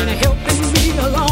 And helping me along.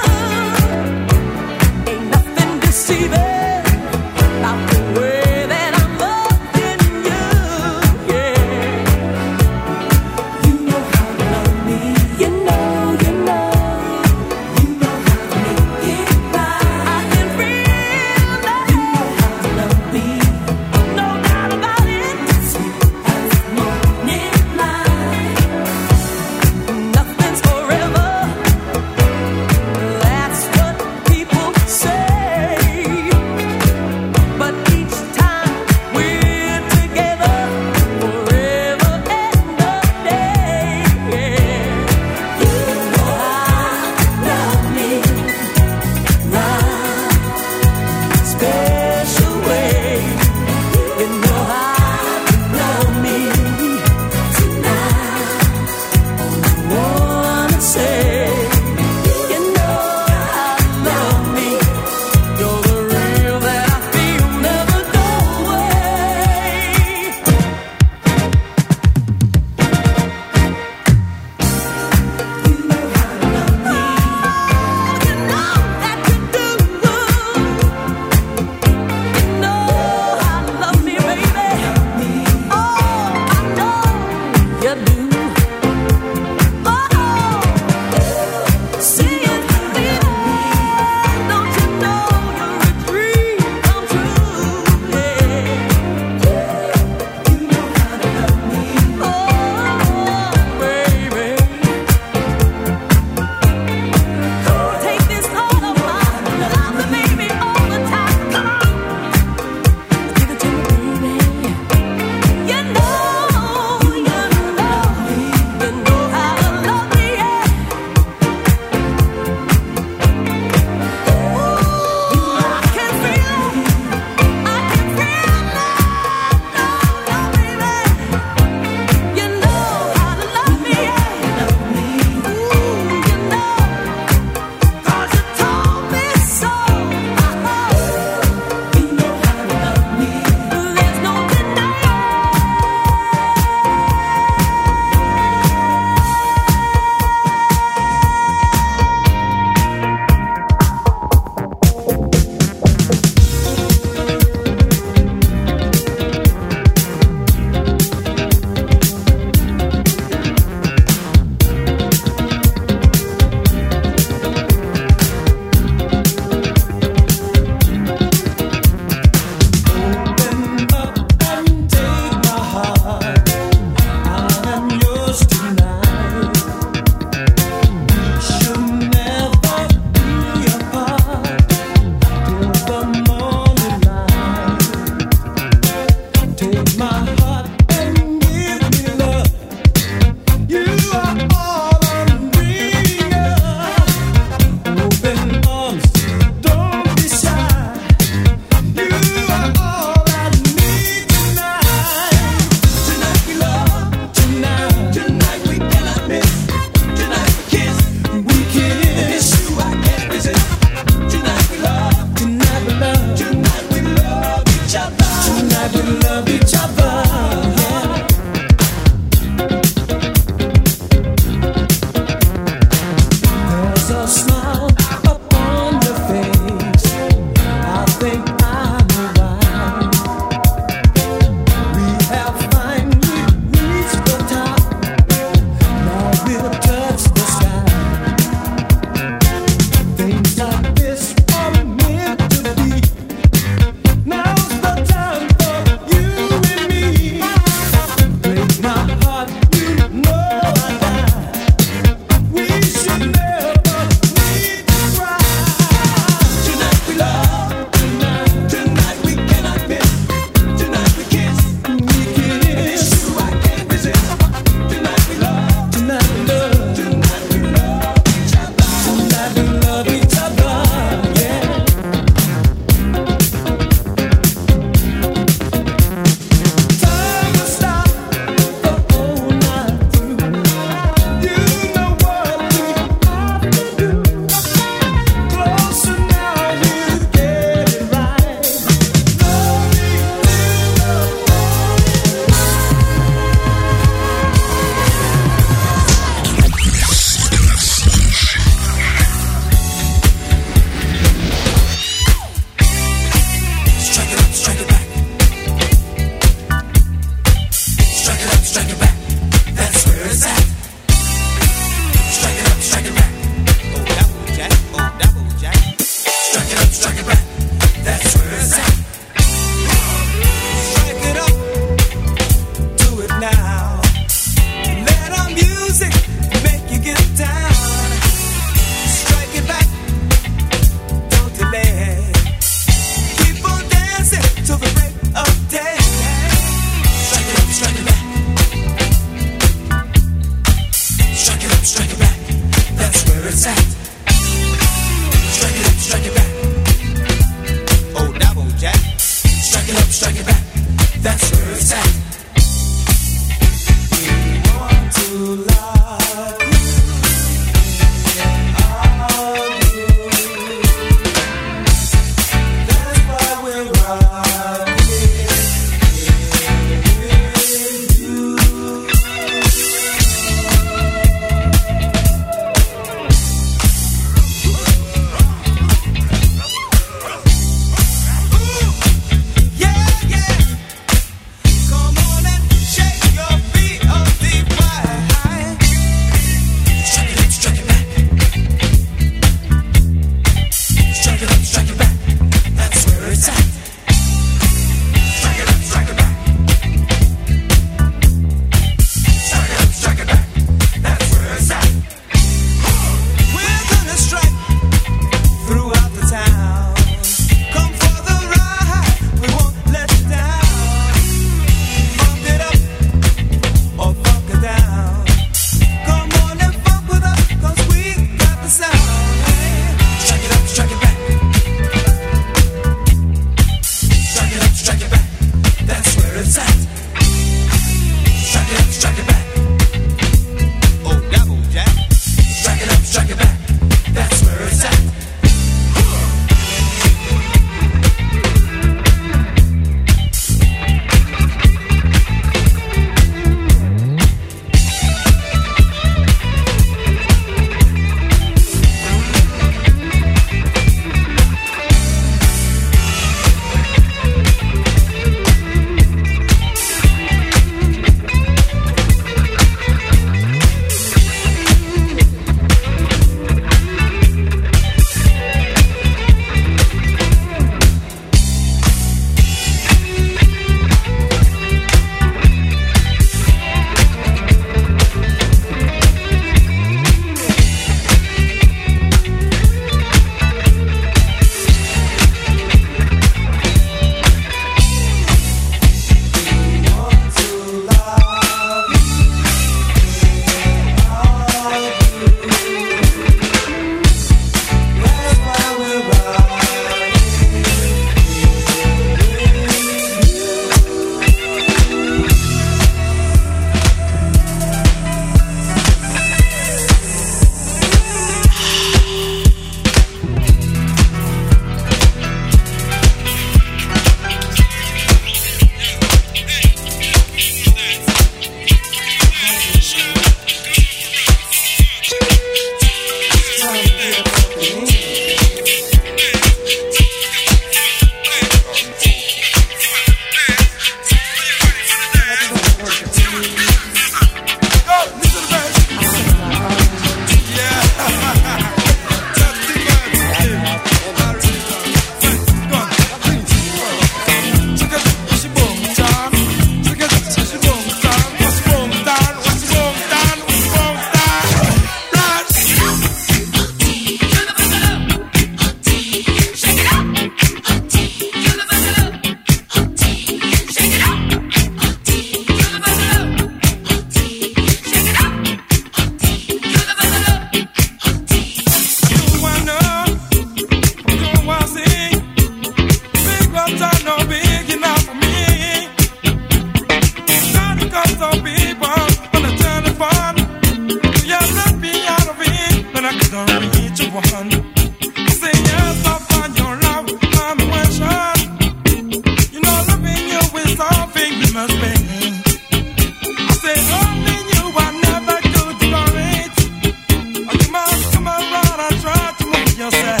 yourself.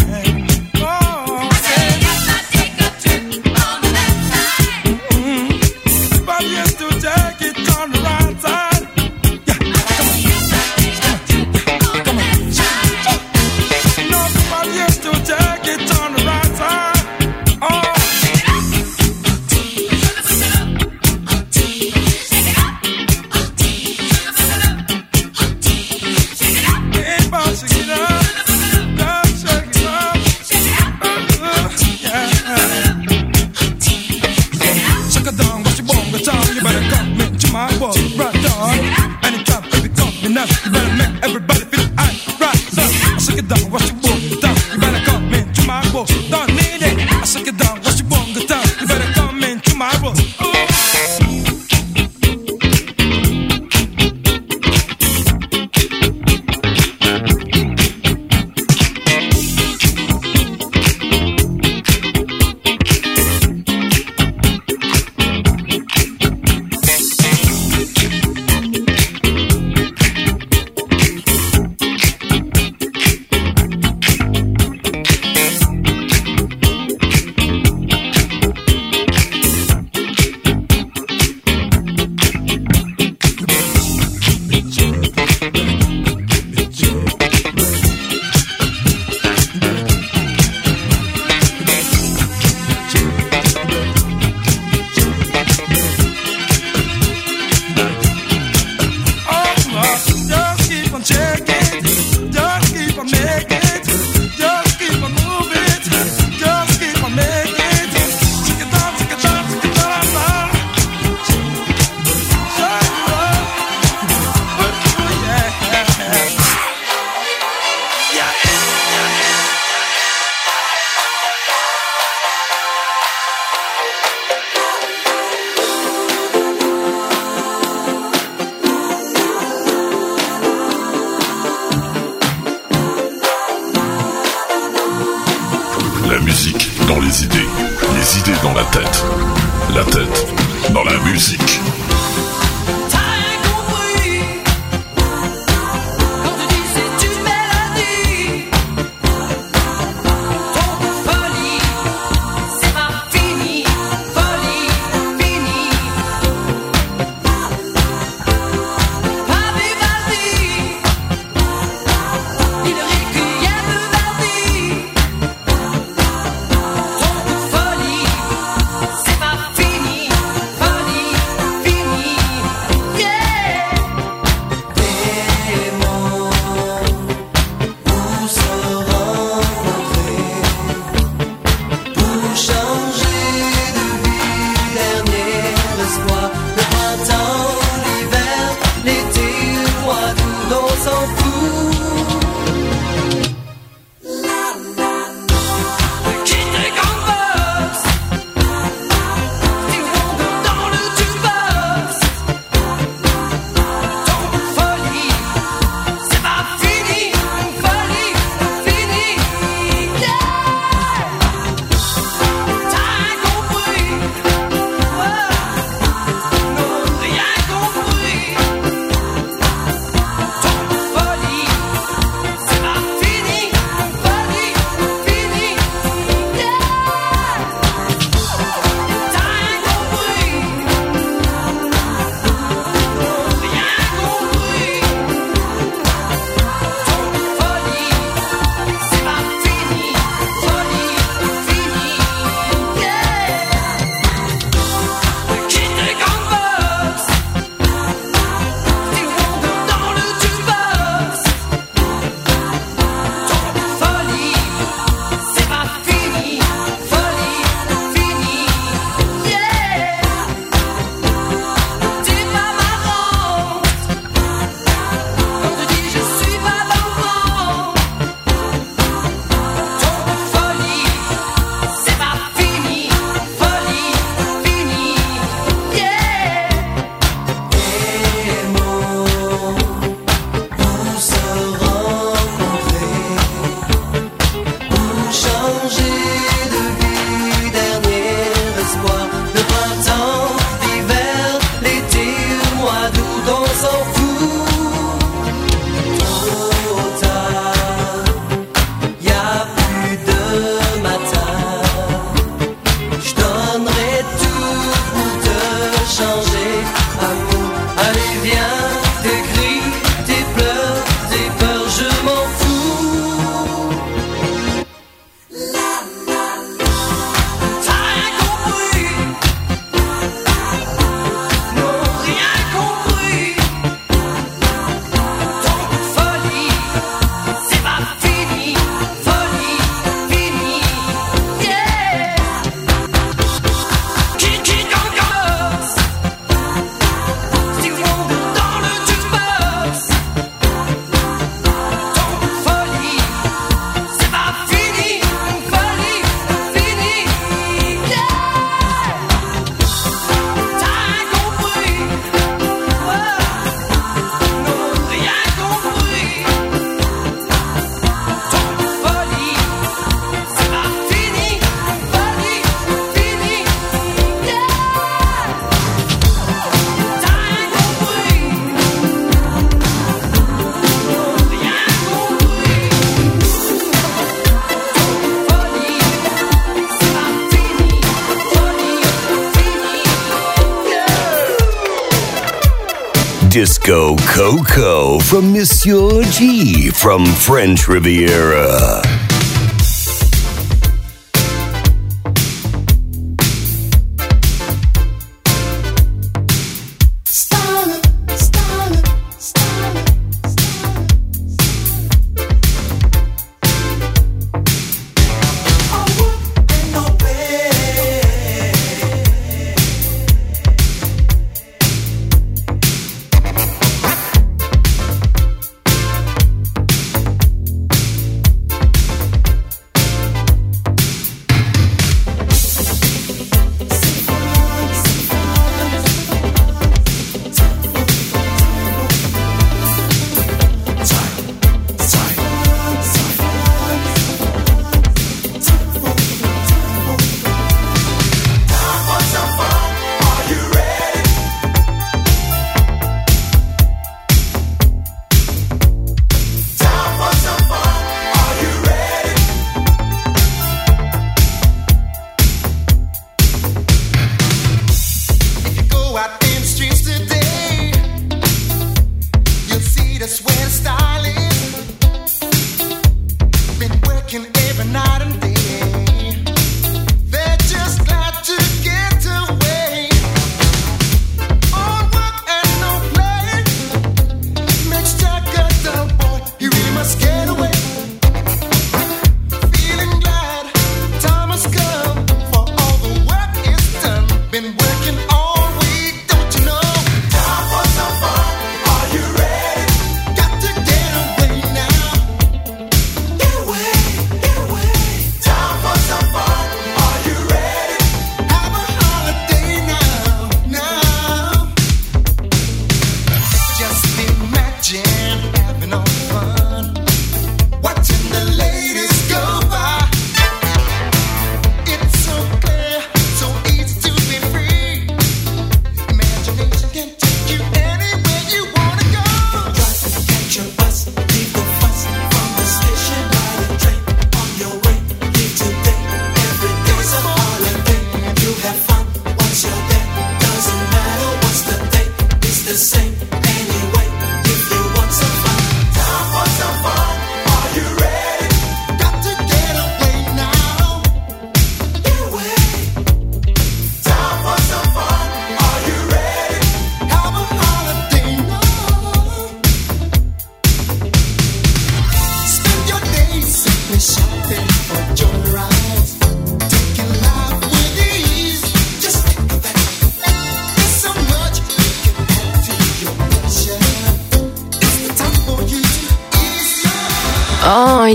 Disco Coco from Monsieur G from French Riviera.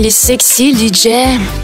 Sexy DJ.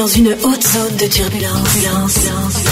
Dans une haute zone de turbulence.